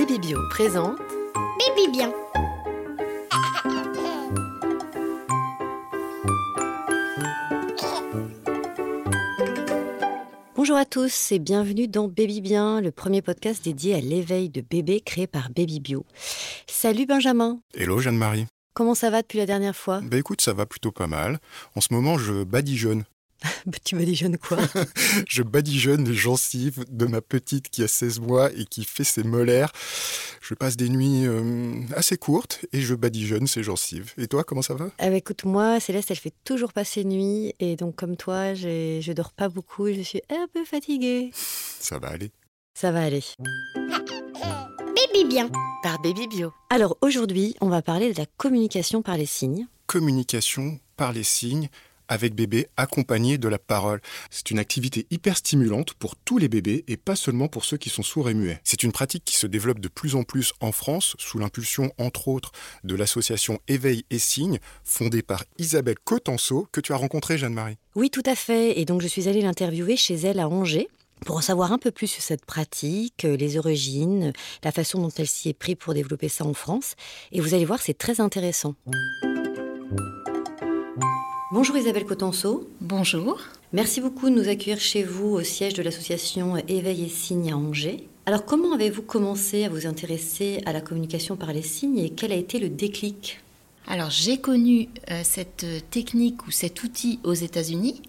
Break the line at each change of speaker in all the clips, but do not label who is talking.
Baby Bio présente
Baby bien.
Bonjour à tous et bienvenue dans Baby Bien, le premier podcast dédié à l'éveil de bébés créé par Baby Bio. Salut Benjamin,
Hello Jeanne-Marie.
comment ça va depuis la dernière fois?
Bah écoute, ça va plutôt pas mal. En ce moment, je badigeonne.
Tu jeune quoi
Je badigeonne les gencives de ma petite qui a 16 mois et qui fait ses molaires. Je passe des nuits euh, assez courtes et je badigeonne ses gencives. Et toi, comment ça va?
Ah bah, Écoute, moi, Céleste, elle fait toujours passer nuit et donc comme toi, je dors pas beaucoup et je suis un peu fatiguée.
Ça va aller.
Ça va aller.
Baby bien.
Par Baby Bio. Alors aujourd'hui, on va parler de la communication par les signes.
Communication par les signes avec bébé accompagné de la parole. C'est une activité hyper stimulante pour tous les bébés et pas seulement pour ceux qui sont sourds et muets. C'est une pratique qui se développe de plus en plus en France sous l'impulsion entre autres de l'association Éveil et Signes fondée par Isabelle Cotenceau que tu as rencontrée Jeanne-Marie.
Oui, tout à fait. Et donc, je suis allée l'interviewer chez elle à Angers pour en savoir un peu plus sur cette pratique, euh, les origines, la façon dont elle s'y est prise pour développer ça en France. Et vous allez voir, c'est très intéressant. Bonjour Isabelle Cotenceau.
Bonjour.
Merci beaucoup de nous accueillir chez vous au siège de l'association Éveil et Signes à Angers. Alors, comment avez-vous commencé à vous intéresser à la communication par les signes et quel a été le déclic?
Alors j'ai connu euh, cette technique ou cet outil aux États-Unis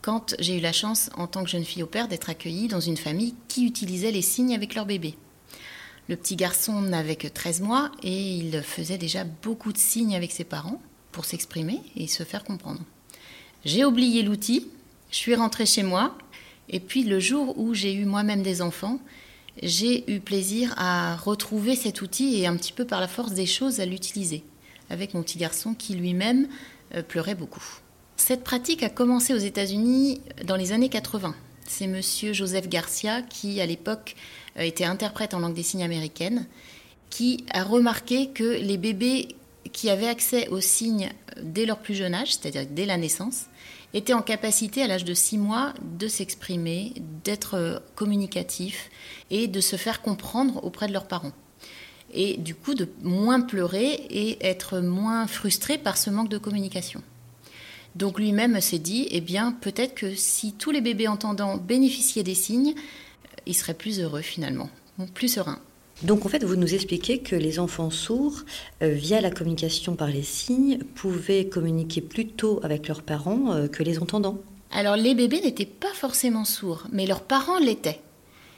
quand j'ai eu la chance en tant que jeune fille au père d'être accueillie dans une famille qui utilisait les signes avec leur bébé. Le petit garçon n'avait que 13 mois et il faisait déjà beaucoup de signes avec ses parents pour s'exprimer et se faire comprendre. J'ai oublié l'outil, je suis rentrée chez moi et puis le jour où j'ai eu moi-même des enfants, j'ai eu plaisir à retrouver cet outil et un petit peu par la force des choses à l'utiliser avec mon petit garçon qui lui-même euh, pleurait beaucoup. Cette pratique a commencé aux États-Unis dans les années 80. C'est monsieur Joseph Garcia qui à l'époque euh, était interprète en langue des signes américaine qui a remarqué que les bébés qui avaient accès aux signes euh, dès leur plus jeune âge, c'est-à-dire dès la naissance, étaient en capacité à l'âge de 6 mois de s'exprimer, d'être euh, communicatifs et de se faire comprendre auprès de leurs parents. Et du coup de moins pleurer et être moins frustré par ce manque de communication. Donc lui-même s'est dit, eh bien peut-être que si tous les bébés entendants bénéficiaient des signes, euh, ils seraient plus heureux finalement, plus sereins.
Donc, en fait, vous nous expliquez que les enfants sourds, euh, via la communication par les signes, pouvaient communiquer plus tôt avec leurs parents euh, que les entendants.
Alors les bébés n'étaient pas forcément sourds, mais leurs parents l'étaient.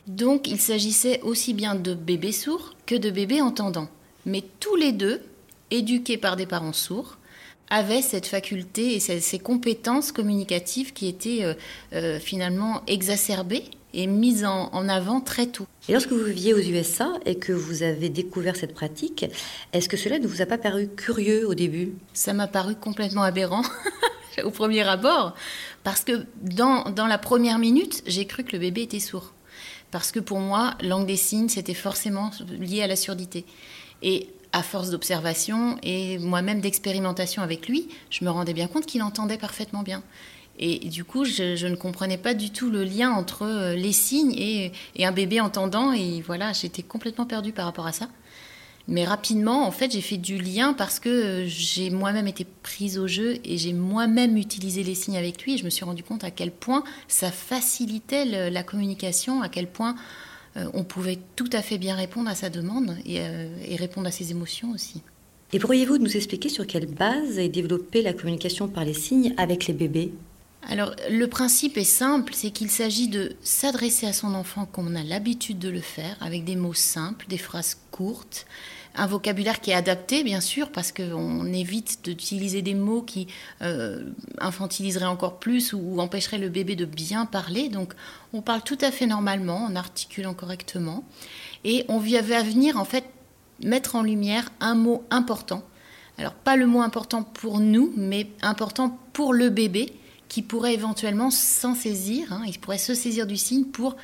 Donc il s'agissait aussi bien de bébés sourds que de bébés entendants. Mais tous les deux, éduqués par des parents sourds, avaient cette faculté et ces, ces compétences communicatives qui étaient euh, finalement exacerbées et mises en, en avant très tôt.
Et lorsque vous viviez aux USA et que vous avez découvert cette pratique, est-ce que cela ne vous a pas paru curieux au début?
Ça m'a paru complètement aberrant au premier abord, parce que dans, dans la première minute, j'ai cru que le bébé était sourd. Parce que pour moi, langue des signes, c'était forcément lié à la surdité. Et à force d'observation et moi-même d'expérimentation avec lui, je me rendais bien compte qu'il entendait parfaitement bien. Et du coup, je, ne comprenais pas du tout le lien entre euh, les signes et, un bébé entendant. Et voilà, j'étais complètement perdue par rapport à ça. Mais rapidement, en fait, j'ai fait du lien parce que j'ai moi-même été prise au jeu et j'ai moi-même utilisé les signes avec lui. Et je me suis rendu compte à quel point ça facilitait la communication, à quel point euh, on pouvait tout à fait bien répondre à sa demande et, euh, et répondre à ses émotions aussi.
Et pourriez-vous nous expliquer sur quelle base est développée la communication par les signes avec les bébés?
Alors, le principe est simple, c'est qu'il s'agit de s'adresser à son enfant comme on a l'habitude de le faire, avec des mots simples, des phrases courtes, un vocabulaire qui est adapté, bien sûr, parce qu'on évite d'utiliser des mots qui euh, infantiliseraient encore plus ou, empêcheraient le bébé de bien parler. Donc, on parle tout à fait normalement, en articulant correctement, et on va venir, en fait, mettre en lumière un mot important. Alors, pas le mot important pour nous, mais important pour le bébé qui pourrait éventuellement s'en saisir, hein, il pourrait se saisir du signe pour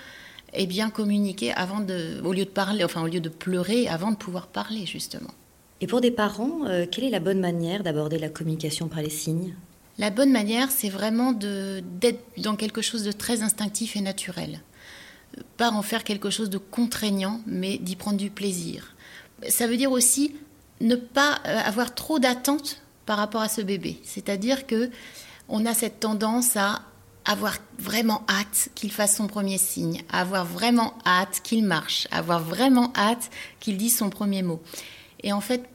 eh bien, communiquer avant de, au lieu de parler, enfin au lieu de pleurer, avant de pouvoir parler justement.
Et pour des parents, euh, quelle est la bonne manière d'aborder la communication par les signes?
La bonne manière, c'est vraiment d'être dans quelque chose de très instinctif et naturel. pas en faire quelque chose de contraignant, mais d'y prendre du plaisir. Ça veut dire aussi ne pas euh, avoir trop d'attentes par rapport à ce bébé. C'est-à-dire que on a cette tendance à avoir vraiment hâte qu'il fasse son premier signe, avoir vraiment hâte qu'il marche, avoir vraiment hâte qu'il dise son premier mot. Et en fait,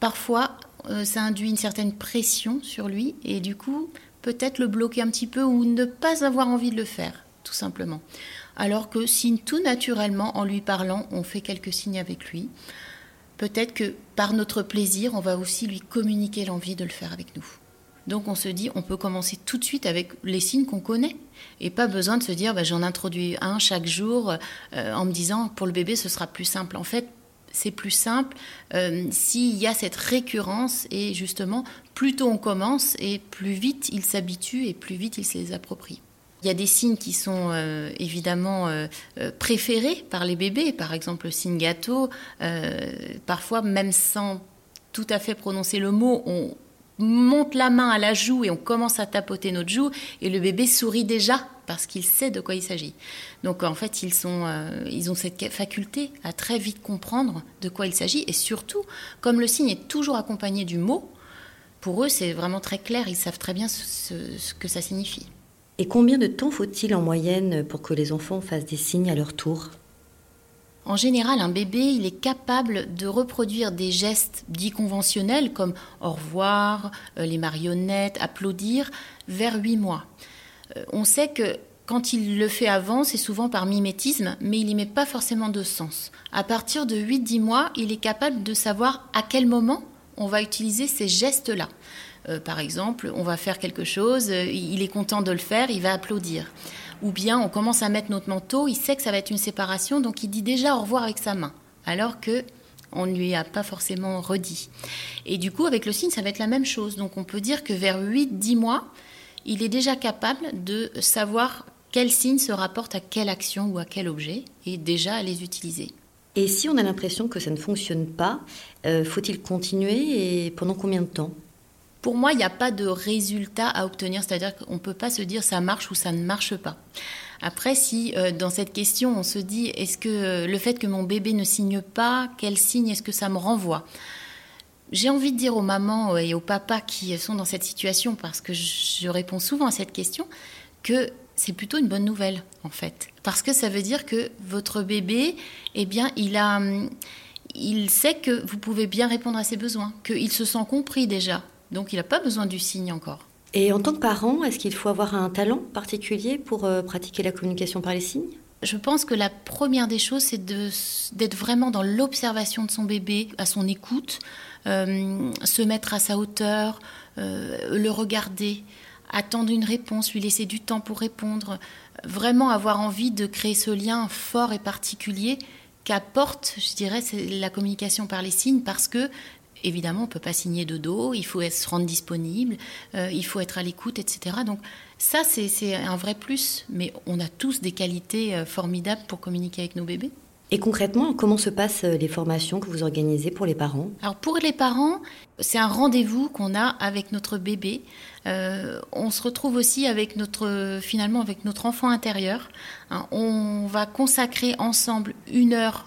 parfois, euh, ça induit une certaine pression sur lui et du coup, peut-être le bloquer un petit peu ou ne pas avoir envie de le faire, tout simplement. Alors que si tout naturellement, en lui parlant, on fait quelques signes avec lui, peut-être que par notre plaisir, on va aussi lui communiquer l'envie de le faire avec nous. Donc on se dit, on peut commencer tout de suite avec les signes qu'on connaît. Et pas besoin de se dire, bah, j'en introduis un chaque jour euh, en me disant, pour le bébé, ce sera plus simple. En fait, c'est plus simple euh, s'il y a cette récurrence et justement, plus tôt on commence et plus vite il s'habitue et plus vite il se les approprie. Il y a des signes qui sont euh, évidemment préférés par les bébés, par exemple le signe gâteau. parfois, même sans tout à fait prononcer le mot, on, monte la main à la joue et on commence à tapoter notre joue et le bébé sourit déjà parce qu'il sait de quoi il s'agit. Donc en fait, ils, sont, euh, ils ont cette faculté à très vite comprendre de quoi il s'agit et surtout, comme le signe est toujours accompagné du mot, pour eux c'est vraiment très clair, ils savent très bien ce que ça signifie.
Et combien de temps faut-il en moyenne pour que les enfants fassent des signes à leur tour?
En général, un bébé, il est capable de reproduire des gestes dits conventionnels comme au revoir, euh, les marionnettes, applaudir, vers 8 mois. Euh, on sait que quand il le fait avant, c'est souvent par mimétisme, mais il n'y met pas forcément de sens. À partir de 8-10 mois, il est capable de savoir à quel moment on va utiliser ces gestes-là. Euh, par exemple, on va faire quelque chose, il est content de le faire, il va applaudir ou bien on commence à mettre notre manteau, il sait que ça va être une séparation, donc il dit déjà au revoir avec sa main, alors que on ne lui a pas forcément redit. Et du coup, avec le signe, ça va être la même chose. Donc on peut dire que vers 8-10 mois, il est déjà capable de savoir quel signe se rapporte à quelle action ou à quel objet, et déjà à les utiliser.
Et si on a l'impression que ça ne fonctionne pas, euh, faut-il continuer et pendant combien de temps?
Pour moi, il n'y a pas de résultat à obtenir, c'est-à-dire qu'on ne peut pas se dire ça marche ou ça ne marche pas. Après, si euh, dans cette question, on se dit est-ce que euh, le fait que mon bébé ne signe pas, quel signe est-ce que ça me renvoie? J'ai envie de dire aux mamans et aux papas qui sont dans cette situation, parce que je réponds souvent à cette question, que c'est plutôt une bonne nouvelle en fait, parce que ça veut dire que votre bébé, eh bien, il a, il sait que vous pouvez bien répondre à ses besoins, qu'il se sent compris déjà, donc il n'a pas besoin du signe encore.
Et en tant que parent, est-ce qu'il faut avoir un talent particulier pour euh, pratiquer la communication par les signes?
Je pense que la première des choses, c'est d'être vraiment dans l'observation de son bébé, à son écoute, euh, se mettre à sa hauteur, euh, le regarder, attendre une réponse, lui laisser du temps pour répondre, vraiment avoir envie de créer ce lien fort et particulier qu'apporte, je dirais, la communication par les signes, parce que évidemment, on ne peut pas signer de dos, il faut se rendre disponible, euh, il faut être à l'écoute, etc. Donc ça, c'est un vrai plus, mais on a tous des qualités euh, formidables pour communiquer avec nos bébés.
Et concrètement, comment se passent euh, les formations que vous organisez pour les parents?
Alors pour les parents, c'est un rendez-vous qu'on a avec notre bébé. on se retrouve aussi avec notre, finalement, avec notre enfant intérieur. Hein, on va consacrer ensemble une heure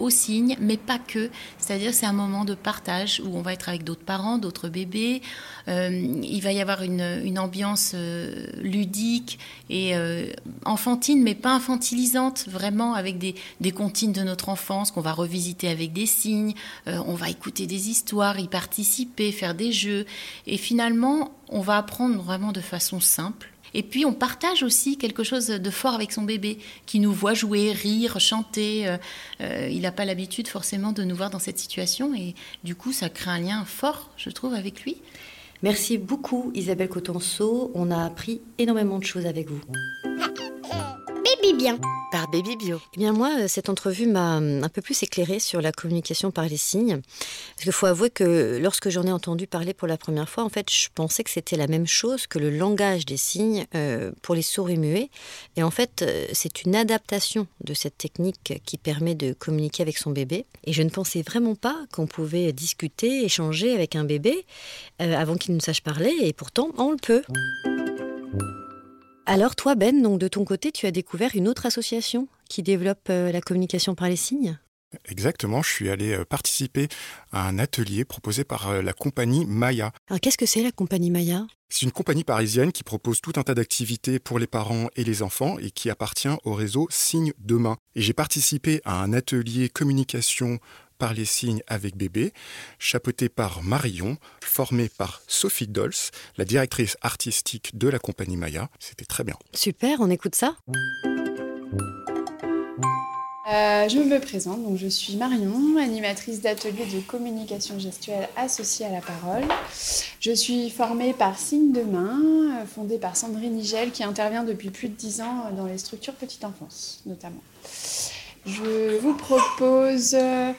au signe, mais pas que. C'est-à-dire c'est un moment de partage où on va être avec d'autres parents, d'autres bébés. Euh, il va y avoir une, ambiance euh, ludique et euh, enfantine, mais pas infantilisante, vraiment avec des, des comptines de notre enfance qu'on va revisiter avec des signes. on va écouter des histoires, y participer, faire des jeux. Et finalement, on va apprendre vraiment de façon simple et puis on partage aussi quelque chose de fort avec son bébé, qui nous voit jouer, rire, chanter. Euh, euh, il n'a pas l'habitude forcément de nous voir dans cette situation et du coup ça crée un lien fort, je trouve, avec lui.
Merci beaucoup Isabelle Cotenceau, on a appris énormément de choses avec vous.
Baby bien.
Par Baby Bio. Eh bien moi, euh, cette entrevue m'a hum, un peu plus éclairée sur la communication par les signes. Parce qu'il faut avouer que lorsque j'en ai entendu parler pour la première fois, en fait, je pensais que c'était la même chose que le langage des signes euh, pour les sourds et muets. Et en fait, euh, c'est une adaptation de cette technique qui permet de communiquer avec son bébé. Et je ne pensais vraiment pas qu'on pouvait discuter, échanger avec un bébé avant qu'il ne sache parler. Et pourtant, on le peut. Alors toi, Ben, donc de ton côté, tu as découvert une autre association qui développe euh, la communication par les signes?
Exactement, je suis allé euh, participer à un atelier proposé par euh, la compagnie Maya.
Alors qu'est-ce que c'est la compagnie Maya?
C'est une compagnie parisienne qui propose tout un tas d'activités pour les parents et les enfants et qui appartient au réseau Signes Demain. Et j'ai participé à un atelier communication par les signes avec bébé, chapeauté par Marion, formé par Sophie Dolls, la directrice artistique de la compagnie Maya. C'était très bien.
Super, on écoute ça
Euh, je me présente, donc je suis Marion, animatrice d'atelier de communication gestuelle associée à la parole. Je suis formée par Signe de Main, euh, fondée par Sandrine Nigel, qui intervient depuis plus de 10 ans dans les structures petite enfance, notamment. Je vous propose euh,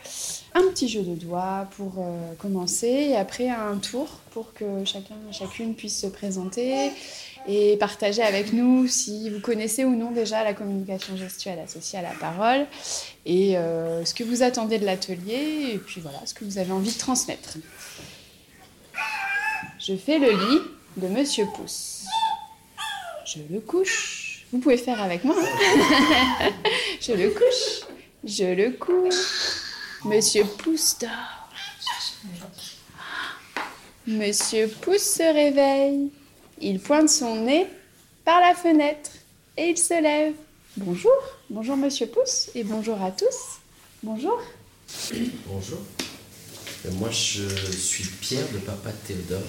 un petit jeu de doigts pour euh, commencer, et après un tour pour que chacun chacune puisse se présenter et partager avec nous si vous connaissez ou non déjà la communication gestuelle associée à la parole et euh, ce que vous attendez de l'atelier et puis voilà ce que vous avez envie de transmettre. Je fais le lit de Monsieur Pouce. Je le couche. Vous pouvez faire avec moi. hein. je le couche. Je le couche. Monsieur Pouce dort. Monsieur Pouce se réveille. Il pointe son nez par la fenêtre et il se lève. Bonjour, bonjour Monsieur Pouce et bonjour à tous. Bonjour.
Bonjour. Euh, Moi, je suis Pierre, le papa de Théodore,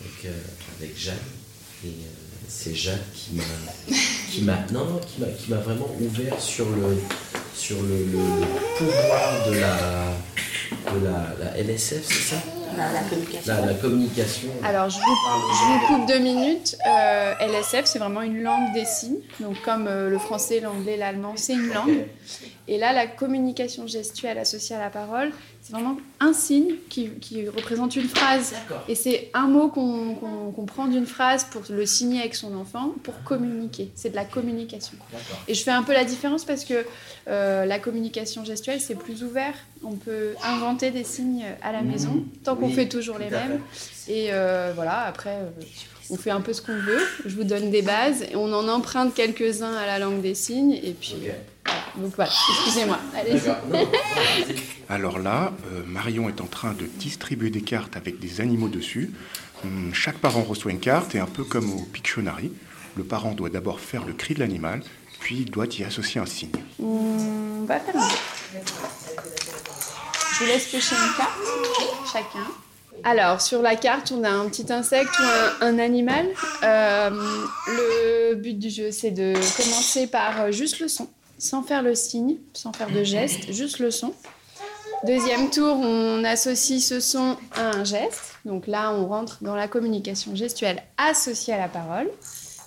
avec, euh, avec. Et euh, c'est Jacques qui m'a, qui m'a, qui m'a, vraiment ouvert sur le, sur le pouvoir de la, de la, la LSF, c'est ça? La, communication. La, communication.
Alors je vous, je vous coupe deux minutes. Euh, LSF, c'est vraiment une langue des signes. Donc comme euh, le français, l'anglais, l'allemand, c'est une langue. Et là, la communication gestuelle associée à la parole, c'est vraiment un signe qui, qui représente une phrase. Et c'est un mot qu'on prend d'une phrase pour le signer avec son enfant, pour communiquer. C'est de la communication. Et je fais un peu la différence parce que euh, la communication gestuelle, c'est plus ouvert. On peut inventer des signes à la maison, tant qu'on
Oui,
fait toujours les mêmes. Et euh, voilà, après, euh, on fait un peu ce qu'on veut. Je vous donne des bases et on en emprunte quelques-uns à la langue des signes. Et puis,
Ok.
voilà. donc voilà, excusez-moi.
Alors là, euh, Marion est en train de distribuer des cartes avec des animaux dessus. Hum, chaque parent reçoit une carte et un peu comme au Pictionary, le parent doit d'abord faire le cri de l'animal, puis il doit y associer un signe.
Un jeu. Je vous laisse piocher une carte, chacun. Alors, sur la carte, on a un petit insecte ou un, animal. Euh, le but du jeu, c'est de commencer par euh, juste le son, sans faire le signe, sans faire de geste, juste le son. Deuxième tour, on associe ce son à un geste. Donc là, on rentre dans la communication gestuelle associée à la parole,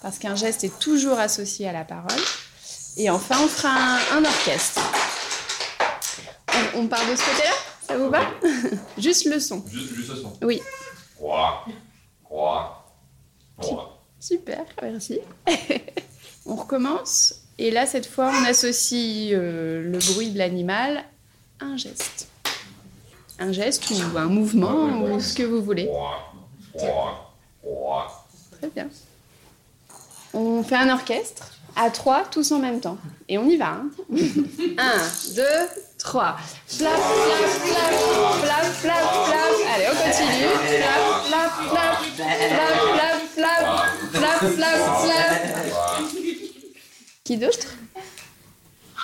parce qu'un geste est toujours associé à la parole. Et enfin, on fera un orchestre. On, on part de ce côté-là Ça vous va Juste le son.
Juste, juste le son.
Oui.
Croix, croix, croix.
Super, merci. on recommence. Et là, cette fois, on associe euh, le bruit de l'animal à un geste. Un geste ou un mouvement ou ce que vous voulez. Très bien. On fait un orchestre à trois, tous en même temps. Et on y va. hein. un, deux, trois. Flap, flap, flap, flap, flap, flap. Allez, on continue. Flap, flap, flap, flap, flap, flap, flap, flap, flap. Qui d'autre?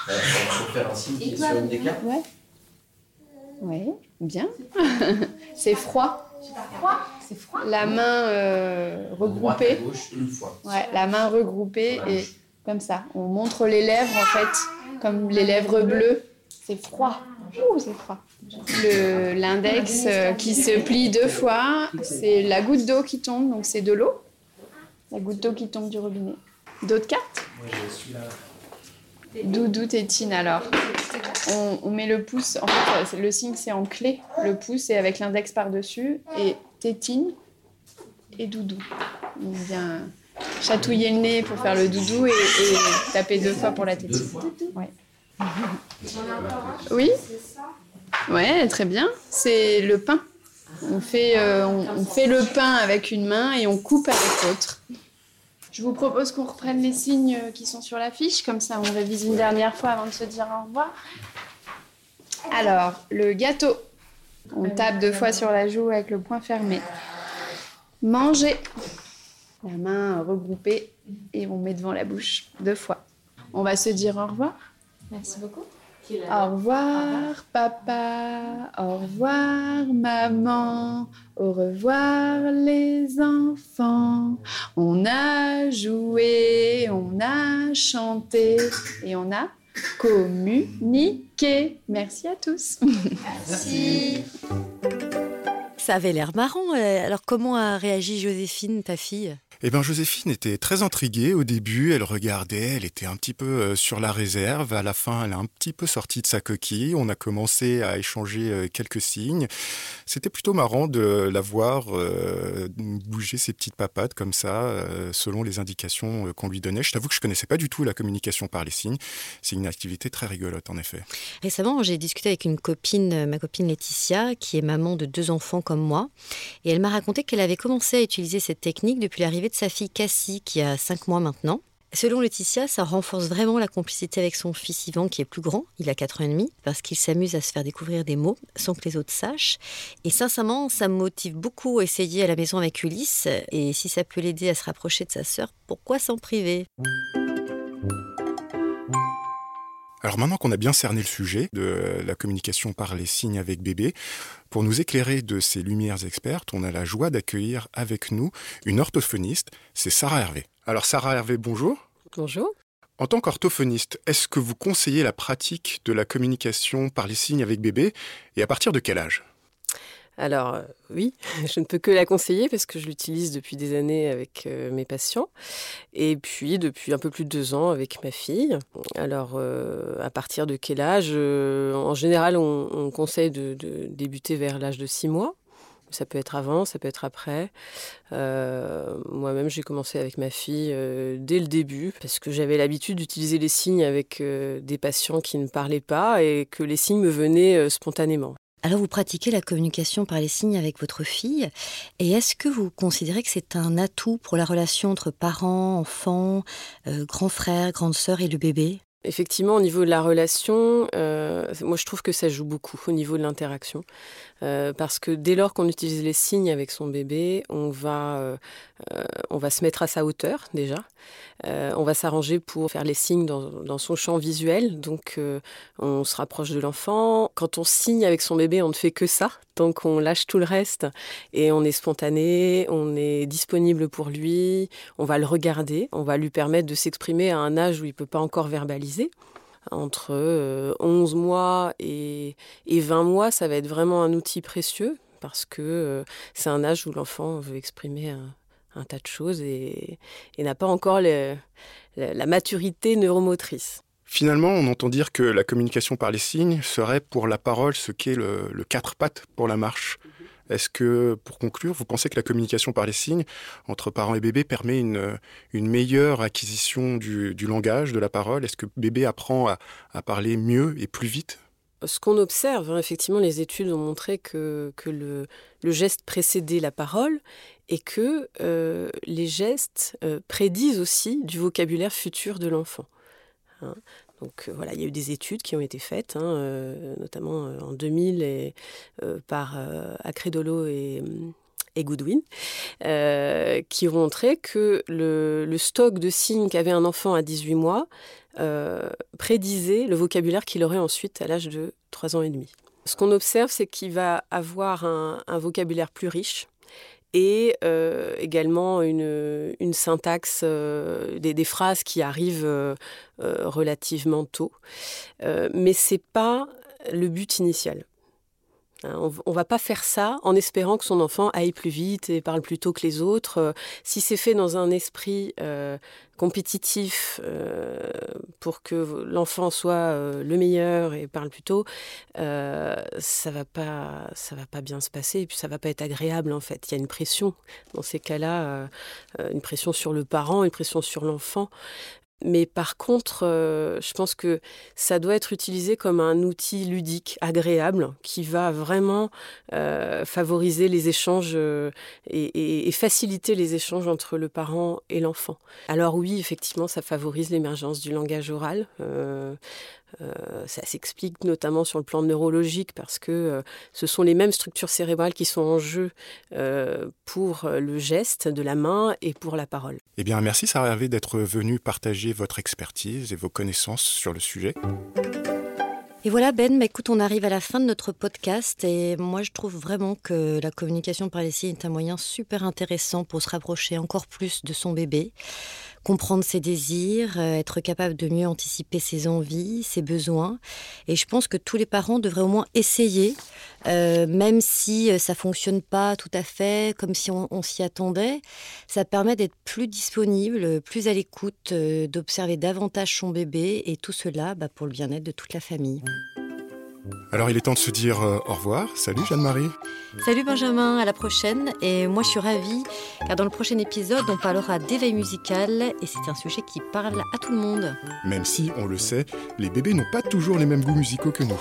Euh, on peut faire un signe qui est sur une des cartes.
Ouais. Ouais, bien. C'est froid.
C'est froid.
La main euh, regroupée.
gauche, une fois.
Ouais, la main regroupée et comme ça. On montre les lèvres en fait, comme les lèvres bleues. C'est froid. Ouh, c'est froid. Le- L'index euh, qui se plie deux fois, c'est la goutte d'eau qui tombe, donc c'est de l'eau. La goutte d'eau qui tombe du robinet. D'autres cartes?
Moi, je suis là.
Doudou tétine alors. On, on met le pouce, en fait, le signe c'est en clé. Le pouce est avec l'index par-dessus et tétine et doudou. On vient chatouiller le nez pour faire le doudou et, et taper deux fois pour la tétine. Ouais. Oui Ouais, très bien. C'est le pain. On fait, euh, on, on fait le pain avec une main et on coupe avec l'autre. Je vous propose qu'on reprenne les signes qui sont sur la fiche, comme ça on révise une dernière fois avant de se dire au revoir. Alors, le gâteau. On tape deux fois sur la joue avec le poing fermé. Manger. La main regroupée et on met devant la bouche deux fois. On va se dire au revoir.
Merci beaucoup.
Au revoir papa, au revoir maman, au revoir les enfants. On a joué, on a chanté et on a communiqué. Merci à tous.
Merci.
Ça avait l'air marrant. euh, Alors comment a réagi Joséphine, ta fille?
Eh bien, Joséphine était très intriguée au début. Elle regardait, elle était un petit peu euh, sur la réserve. À la fin, elle a un petit peu sorti de sa coquille. On a commencé à échanger euh, quelques signes. C'était plutôt marrant de la voir bouger ses petites papates comme ça, selon les indications qu'on lui donnait. Je t'avoue que je connaissais pas du tout la communication par les signes. C'est une activité très rigolote, en effet.
Récemment, j'ai discuté avec une copine, ma copine Laetitia, qui est maman de deux enfants moi, et elle m'a raconté qu'elle avait commencé à utiliser cette technique depuis l'arrivée de sa fille Cassie, qui a cinq mois maintenant. Selon Laetitia, ça renforce vraiment la complicité avec son fils Yvan, qui est plus grand, il a 4 ans et demi, parce qu'il s'amuse à se faire découvrir des mots sans que les autres sachent. Et sincèrement, ça me motive beaucoup à essayer à la maison avec Ulysse, et si ça peut l'aider à se rapprocher de sa sœur, pourquoi s'en priver?
Alors maintenant qu'on a bien cerné le sujet de la communication par les signes avec bébé, pour nous éclairer de ces lumières expertes, on a la joie d'accueillir avec nous une orthophoniste, c'est Sarah Hervé. Alors Sarah Hervé, bonjour.
Bonjour.
En tant qu'orthophoniste, est-ce que vous conseillez la pratique de la communication par les signes avec bébé et à partir de quel âge?
Alors euh, oui, je ne peux que la conseiller parce que je l'utilise depuis des années avec euh, mes patients et puis depuis un peu plus de deux ans avec ma fille. Alors euh, à partir de quel âge En général, on, on conseille de, débuter vers l'âge de six mois. Ça peut être avant, ça peut être après. Moi-même, j'ai commencé avec ma fille dès le début parce que j'avais l'habitude d'utiliser les signes avec des patients qui ne parlaient pas et que les signes me venaient spontanément.
Alors vous pratiquez la communication par les signes avec votre fille, et est-ce que vous considérez que c'est un atout pour la relation entre parents, enfants, euh, grands frères, grandes sœurs et le bébé?
Effectivement, au niveau de la relation, euh, moi je trouve que ça joue beaucoup au niveau de l'interaction. Euh, parce que dès lors qu'on utilise les signes avec son bébé, on va, euh, euh, on va se mettre à sa hauteur déjà. On va s'arranger pour faire les signes dans, dans son champ visuel. Donc on se rapproche de l'enfant. Quand on signe avec son bébé, on ne fait que ça. Donc on lâche tout le reste et on est spontané, on est disponible pour lui, on va le regarder, on va lui permettre de s'exprimer à un âge où il ne peut pas encore verbaliser. Entre euh, 11 mois et, et 20 mois, ça va être vraiment un outil précieux parce que euh, c'est un âge où l'enfant veut exprimer un, tas de choses et, n'a pas encore la, maturité neuromotrice.
Finalement, on entend dire que la communication par les signes serait pour la parole ce qu'est le quatre pattes pour la marche. Est-ce que, pour conclure, vous pensez que la communication par les signes entre parents et bébé permet une, une meilleure acquisition du, langage, de la parole? Est-ce que bébé apprend à, parler mieux et plus vite?
Ce qu'on observe, hein, effectivement, les études ont montré que, le geste précédait la parole et que euh, les gestes euh, prédisent aussi du vocabulaire futur de l'enfant. Hein. Euh, voilà, il y a eu des études qui ont été faites, hein, euh, notamment euh, en 2000 et, euh, par Acredolo et, et Goodwin, qui ont montré que le, stock de signes qu'avait un enfant à 18 mois prédisait le vocabulaire qu'il aurait ensuite à l'âge de 3 ans et demi. Ce qu'on observe, c'est qu'il va avoir un vocabulaire plus riche et euh, également une, syntaxe, euh, des, phrases qui arrivent euh, relativement tôt. Mais c'est pas le but initial. Hein, On ne va pas faire ça en espérant que son enfant aille plus vite et parle plus tôt que les autres. Euh, Si c'est fait dans un esprit euh, compétitif euh, pour que l'enfant soit euh, le meilleur et parle plus tôt, euh, ça va pas, ça va pas bien se passer et puis ça va pas être agréable en fait. Il y a une pression dans ces cas-là, euh, euh, une pression sur le parent, une pression sur l'enfant. Mais par contre, euh, je pense que ça doit être utilisé comme un outil ludique, agréable, qui va vraiment euh, favoriser les échanges et, faciliter les échanges entre le parent et l'enfant. Alors oui, effectivement, ça favorise l'émergence du langage oral. Euh, ça s'explique notamment sur le plan neurologique parce que euh, ce sont les mêmes structures cérébrales qui sont en jeu euh, pour le geste de la main et pour la parole.
Eh bien, merci Sarah Hervé d'être venue partager votre expertise et vos connaissances sur le sujet.
Et voilà Ben, bah, écoute, on arrive à la fin de notre podcast et moi je trouve vraiment que la communication par les signes est un moyen super intéressant pour se rapprocher encore plus de son bébé comprendre ses désirs, euh, être capable de mieux anticiper ses envies, ses besoins. Et je pense que tous les parents devraient au moins essayer, euh, même si euh, ça fonctionne pas tout à fait comme si on, s'y attendait. Ça permet d'être plus disponible, plus à l'écoute, d'observer davantage son bébé et tout cela bah, pour le bien-être de toute la famille.
Alors il est temps de se dire euh, au revoir. Salut Jeanne-Marie.
Salut Benjamin, à la prochaine. Et moi je suis ravie car dans le prochain épisode on parlera d'éveil musical et c'est un sujet qui parle à tout le monde.
Même si, on le sait, les bébés n'ont pas toujours les mêmes goûts musicaux que nous.